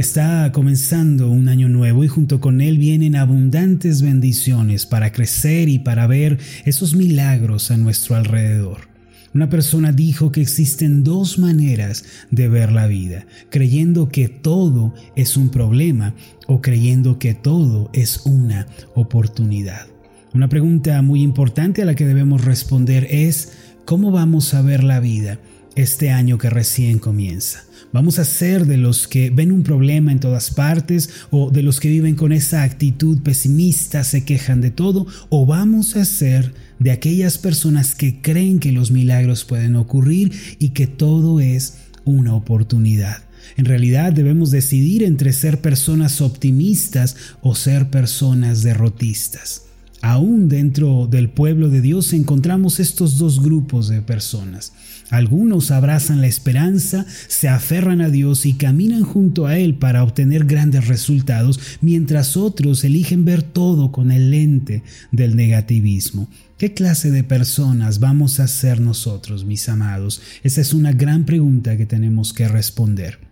Está comenzando un año nuevo y junto con él vienen abundantes bendiciones para crecer y para ver esos milagros a nuestro alrededor. Una persona dijo que existen dos maneras de ver la vida, creyendo que todo es un problema o creyendo que todo es una oportunidad. Una pregunta muy importante a la que debemos responder es, ¿cómo vamos a ver la vida este año que recién comienza? Vamos a ser de los que ven un problema en todas partes o de los que viven con esa actitud pesimista, se quejan de todo, o vamos a ser de aquellas personas que creen que los milagros pueden ocurrir y que todo es una oportunidad. En realidad debemos decidir entre ser personas optimistas o ser personas derrotistas. Aún dentro del pueblo de Dios encontramos estos dos grupos de personas. Algunos abrazan la esperanza, se aferran a Dios y caminan junto a Él para obtener grandes resultados, mientras otros eligen ver todo con el lente del negativismo. ¿Qué clase de personas vamos a ser nosotros, mis amados? Esa es una gran pregunta que tenemos que responder.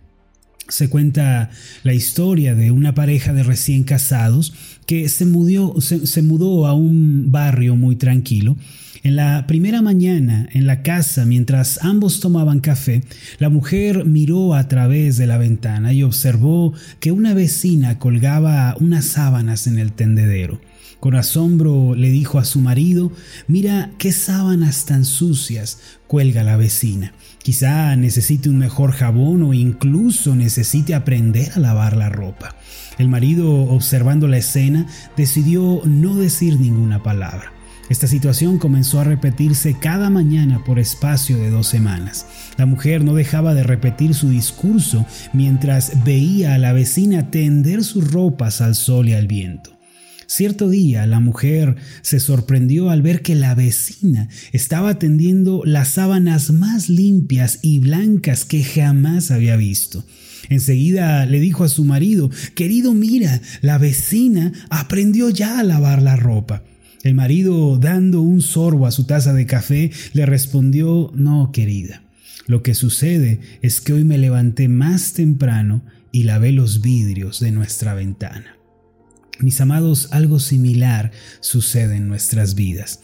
Se cuenta la historia de una pareja de recién casados que se, se, mudó a un barrio muy tranquilo. En la primera mañana, en la casa, mientras ambos tomaban café, la mujer miró a través de la ventana y observó que una vecina colgaba unas sábanas en el tendedero. Con asombro le dijo a su marido, mira qué sábanas tan sucias cuelga la vecina. Quizá necesite un mejor jabón o incluso necesite aprender a lavar la ropa. El marido, observando la escena, decidió no decir ninguna palabra. Esta situación comenzó a repetirse cada mañana por espacio de dos semanas. La mujer no dejaba de repetir su discurso mientras veía a la vecina tender sus ropas al sol y al viento. Cierto día la mujer se sorprendió al ver que la vecina estaba tendiendo las sábanas más limpias y blancas que jamás había visto. Enseguida le dijo a su marido, querido mira, la vecina aprendió ya a lavar la ropa. El marido, dando un sorbo a su taza de café, le respondió, no, querida. Lo que sucede es que hoy me levanté más temprano y lavé los vidrios de nuestra ventana. Mis amados, algo similar sucede en nuestras vidas.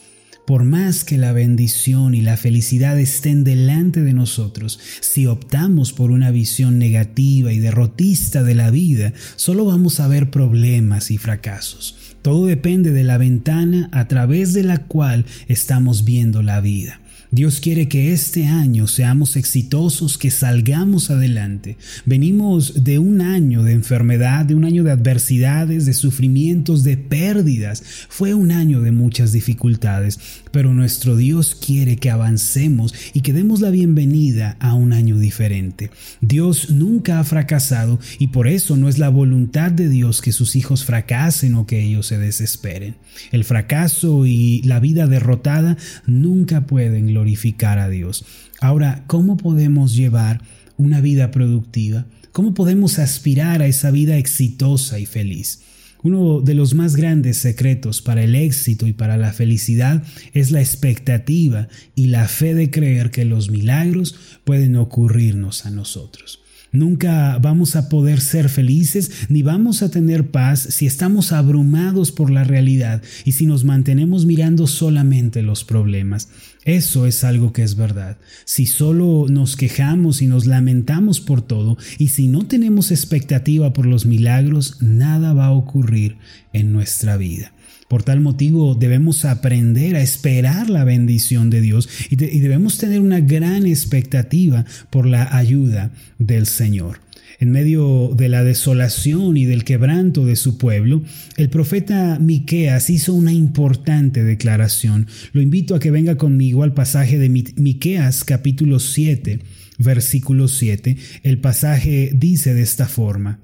Por más que la bendición y la felicidad estén delante de nosotros, si optamos por una visión negativa y derrotista de la vida, solo vamos a ver problemas y fracasos. Todo depende de la ventana a través de la cual estamos viendo la vida. Dios quiere que este año seamos exitosos, que salgamos adelante. Venimos de un año de enfermedad, de un año de adversidades, de sufrimientos, de pérdidas. Fue un año de muchas dificultades, pero nuestro Dios quiere que avancemos y que demos la bienvenida a un año diferente. Dios nunca ha fracasado y por eso no es la voluntad de Dios que sus hijos fracasen o que ellos se desesperen. El fracaso y la vida derrotada nunca pueden glorificar a Dios. Ahora, ¿cómo podemos llevar una vida productiva? ¿Cómo podemos aspirar a esa vida exitosa y feliz? Uno de los más grandes secretos para el éxito y para la felicidad es la expectativa y la fe de creer que los milagros pueden ocurrirnos a nosotros. Nunca vamos a poder ser felices ni vamos a tener paz si estamos abrumados por la realidad y si nos mantenemos mirando solamente los problemas. Eso es algo que es verdad. Si solo nos quejamos y nos lamentamos por todo y si no tenemos expectativa por los milagros, nada va a ocurrir en nuestra vida. Por tal motivo debemos aprender a esperar la bendición de Dios y, debemos tener una gran expectativa por la ayuda del Señor. En medio de la desolación y del quebranto de su pueblo, el profeta Miqueas hizo una importante declaración. Lo invito a que venga conmigo al pasaje de Miqueas capítulo 7, versículo 7. El pasaje dice de esta forma: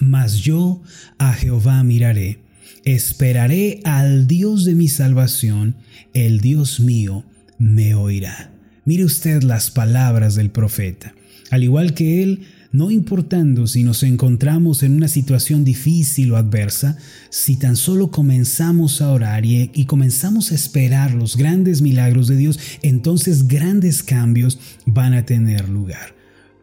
Mas yo a Jehová miraré Esperaré al Dios de mi salvación, el Dios mío me oirá. Mire usted las palabras del profeta. Al igual que él, no importando si nos encontramos en una situación difícil o adversa, si tan solo comenzamos a orar y, y, comenzamos a esperar los grandes milagros de Dios, entonces grandes cambios van a tener lugar.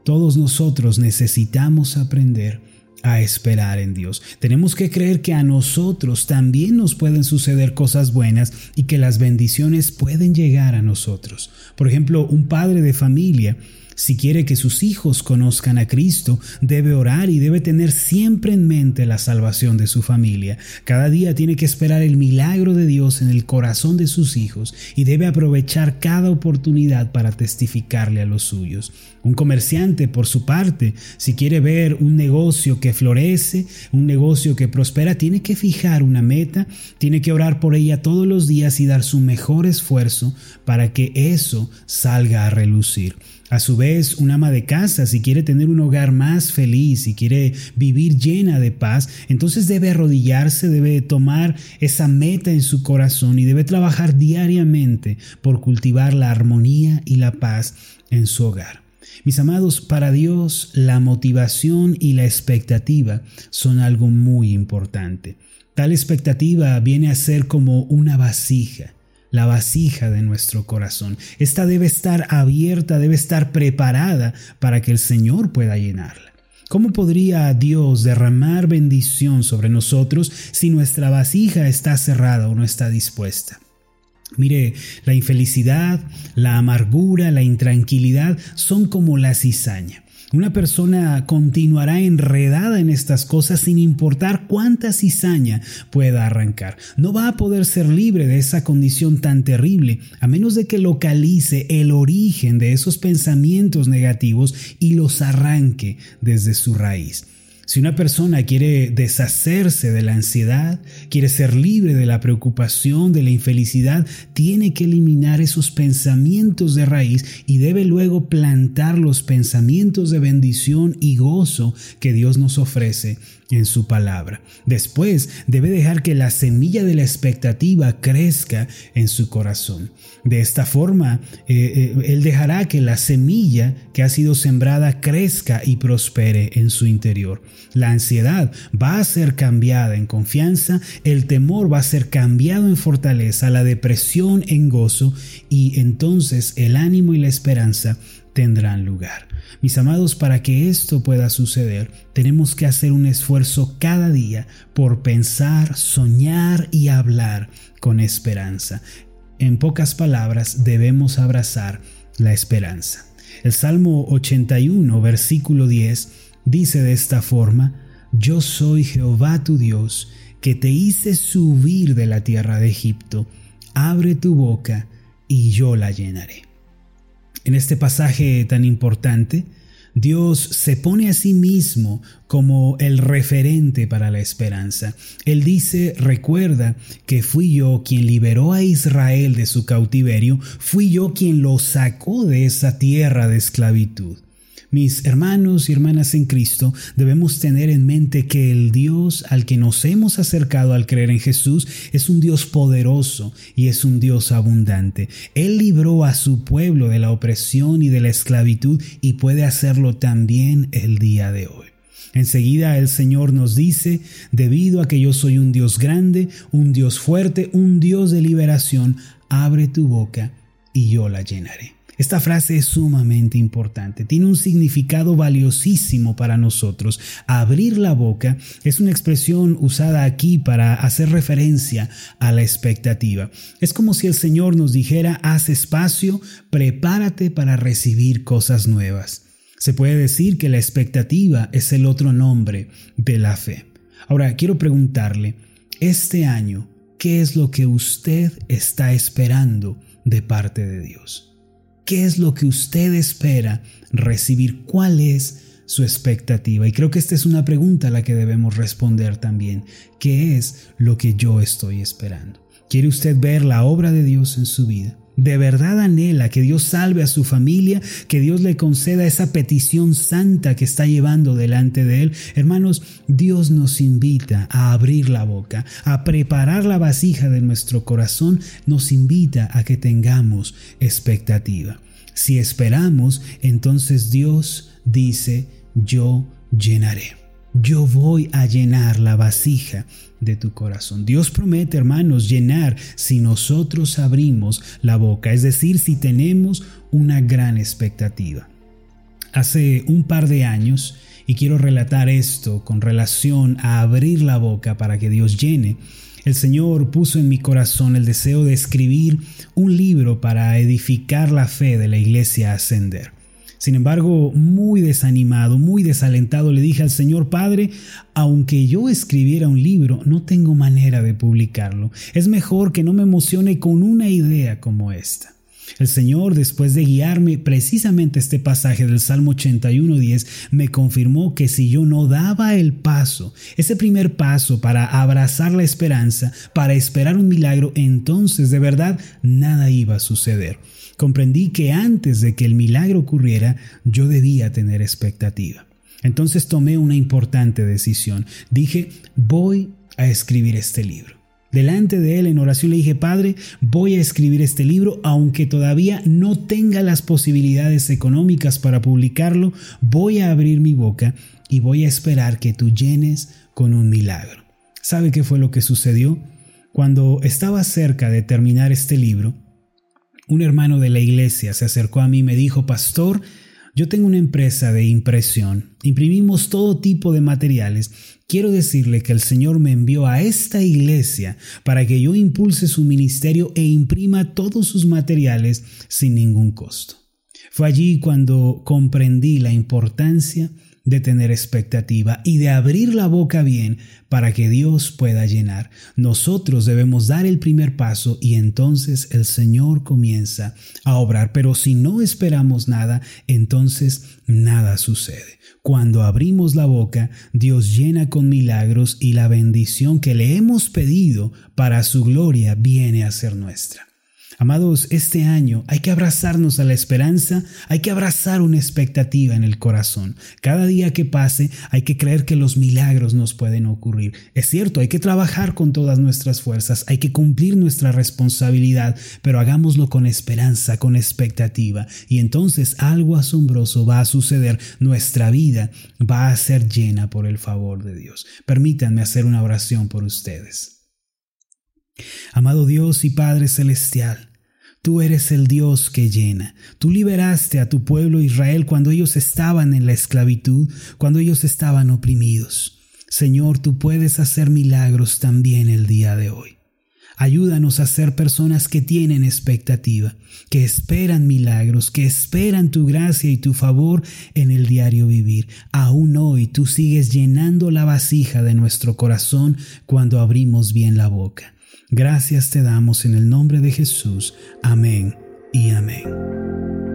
Todos nosotros necesitamos aprender a esperar en Dios. Tenemos que creer que a nosotros también nos pueden suceder cosas buenas y que las bendiciones pueden llegar a nosotros. Por ejemplo, un padre de familia si quiere que sus hijos conozcan a Cristo, debe orar y debe tener siempre en mente la salvación de su familia. Cada día tiene que esperar el milagro de Dios en el corazón de sus hijos y debe aprovechar cada oportunidad para testificarle a los suyos. Un comerciante, por su parte, si quiere ver un negocio que florece, un negocio que prospera, tiene que fijar una meta, tiene que orar por ella todos los días y dar su mejor esfuerzo para que eso salga a relucir. A su vez, un ama de casa, si quiere tener un hogar más feliz, si quiere vivir llena de paz, entonces debe arrodillarse, debe tomar esa meta en su corazón y debe trabajar diariamente por cultivar la armonía y la paz en su hogar. Mis amados, para Dios la motivación y la expectativa son algo muy importante. Tal expectativa viene a ser como una vasija la vasija de nuestro corazón. Esta debe estar abierta, debe estar preparada para que el Señor pueda llenarla. ¿Cómo podría Dios derramar bendición sobre nosotros si nuestra vasija está cerrada o no está dispuesta? Mire, la infelicidad, la amargura, la intranquilidad son como la cizaña. Una persona continuará enredada en estas cosas sin importar cuánta cizaña pueda arrancar. No va a poder ser libre de esa condición tan terrible a menos de que localice el origen de esos pensamientos negativos y los arranque desde su raíz. Si una persona quiere deshacerse de la ansiedad, quiere ser libre de la preocupación, de la infelicidad, tiene que eliminar esos pensamientos de raíz y debe luego plantar los pensamientos de bendición y gozo que Dios nos ofrece en su palabra. Después debe dejar que la semilla de la expectativa crezca en su corazón. De esta forma, eh, eh, Él dejará que la semilla que ha sido sembrada crezca y prospere en su interior. La ansiedad va a ser cambiada en confianza, el temor va a ser cambiado en fortaleza, la depresión en gozo y entonces el ánimo y la esperanza tendrán lugar. Mis amados, para que esto pueda suceder, tenemos que hacer un esfuerzo cada día por pensar, soñar y hablar con esperanza. En pocas palabras, debemos abrazar la esperanza. El Salmo 81, versículo 10, dice de esta forma, Yo soy Jehová tu Dios, que te hice subir de la tierra de Egipto. Abre tu boca y yo la llenaré. En este pasaje tan importante, Dios se pone a sí mismo como el referente para la esperanza. Él dice, recuerda que fui yo quien liberó a Israel de su cautiverio, fui yo quien lo sacó de esa tierra de esclavitud. Mis hermanos y hermanas en Cristo, debemos tener en mente que el Dios al que nos hemos acercado al creer en Jesús es un Dios poderoso y es un Dios abundante. Él libró a su pueblo de la opresión y de la esclavitud y puede hacerlo también el día de hoy. Enseguida el Señor nos dice, debido a que yo soy un Dios grande, un Dios fuerte, un Dios de liberación, abre tu boca y yo la llenaré. Esta frase es sumamente importante, tiene un significado valiosísimo para nosotros. Abrir la boca es una expresión usada aquí para hacer referencia a la expectativa. Es como si el Señor nos dijera, haz espacio, prepárate para recibir cosas nuevas. Se puede decir que la expectativa es el otro nombre de la fe. Ahora, quiero preguntarle, este año, ¿qué es lo que usted está esperando de parte de Dios? ¿Qué es lo que usted espera recibir? ¿Cuál es su expectativa? Y creo que esta es una pregunta a la que debemos responder también. ¿Qué es lo que yo estoy esperando? ¿Quiere usted ver la obra de Dios en su vida? ¿De verdad anhela que Dios salve a su familia, que Dios le conceda esa petición santa que está llevando delante de él? Hermanos, Dios nos invita a abrir la boca, a preparar la vasija de nuestro corazón, nos invita a que tengamos expectativa. Si esperamos, entonces Dios dice, yo llenaré yo voy a llenar la vasija de tu corazón. Dios promete, hermanos, llenar si nosotros abrimos la boca, es decir, si tenemos una gran expectativa. Hace un par de años, y quiero relatar esto con relación a abrir la boca para que Dios llene, el Señor puso en mi corazón el deseo de escribir un libro para edificar la fe de la iglesia Ascender. Sin embargo, muy desanimado, muy desalentado, le dije al Señor Padre, aunque yo escribiera un libro, no tengo manera de publicarlo. Es mejor que no me emocione con una idea como esta. El Señor, después de guiarme precisamente este pasaje del Salmo 81.10, me confirmó que si yo no daba el paso, ese primer paso para abrazar la esperanza, para esperar un milagro, entonces de verdad nada iba a suceder. Comprendí que antes de que el milagro ocurriera, yo debía tener expectativa. Entonces tomé una importante decisión. Dije, voy a escribir este libro. Delante de él en oración le dije, Padre, voy a escribir este libro, aunque todavía no tenga las posibilidades económicas para publicarlo, voy a abrir mi boca y voy a esperar que tú llenes con un milagro. ¿Sabe qué fue lo que sucedió? Cuando estaba cerca de terminar este libro, un hermano de la iglesia se acercó a mí y me dijo, Pastor, yo tengo una empresa de impresión, imprimimos todo tipo de materiales. Quiero decirle que el Señor me envió a esta iglesia para que yo impulse su ministerio e imprima todos sus materiales sin ningún costo. Fue allí cuando comprendí la importancia de tener expectativa y de abrir la boca bien para que Dios pueda llenar. Nosotros debemos dar el primer paso y entonces el Señor comienza a obrar. Pero si no esperamos nada, entonces nada sucede. Cuando abrimos la boca, Dios llena con milagros y la bendición que le hemos pedido para su gloria viene a ser nuestra. Amados, este año hay que abrazarnos a la esperanza, hay que abrazar una expectativa en el corazón. Cada día que pase hay que creer que los milagros nos pueden ocurrir. Es cierto, hay que trabajar con todas nuestras fuerzas, hay que cumplir nuestra responsabilidad, pero hagámoslo con esperanza, con expectativa. Y entonces algo asombroso va a suceder. Nuestra vida va a ser llena por el favor de Dios. Permítanme hacer una oración por ustedes. Amado Dios y Padre Celestial, Tú eres el Dios que llena. Tú liberaste a tu pueblo Israel cuando ellos estaban en la esclavitud, cuando ellos estaban oprimidos. Señor, tú puedes hacer milagros también el día de hoy. Ayúdanos a ser personas que tienen expectativa, que esperan milagros, que esperan tu gracia y tu favor en el diario vivir. Aún hoy tú sigues llenando la vasija de nuestro corazón cuando abrimos bien la boca. Gracias te damos en el nombre de Jesús. Amén y amén.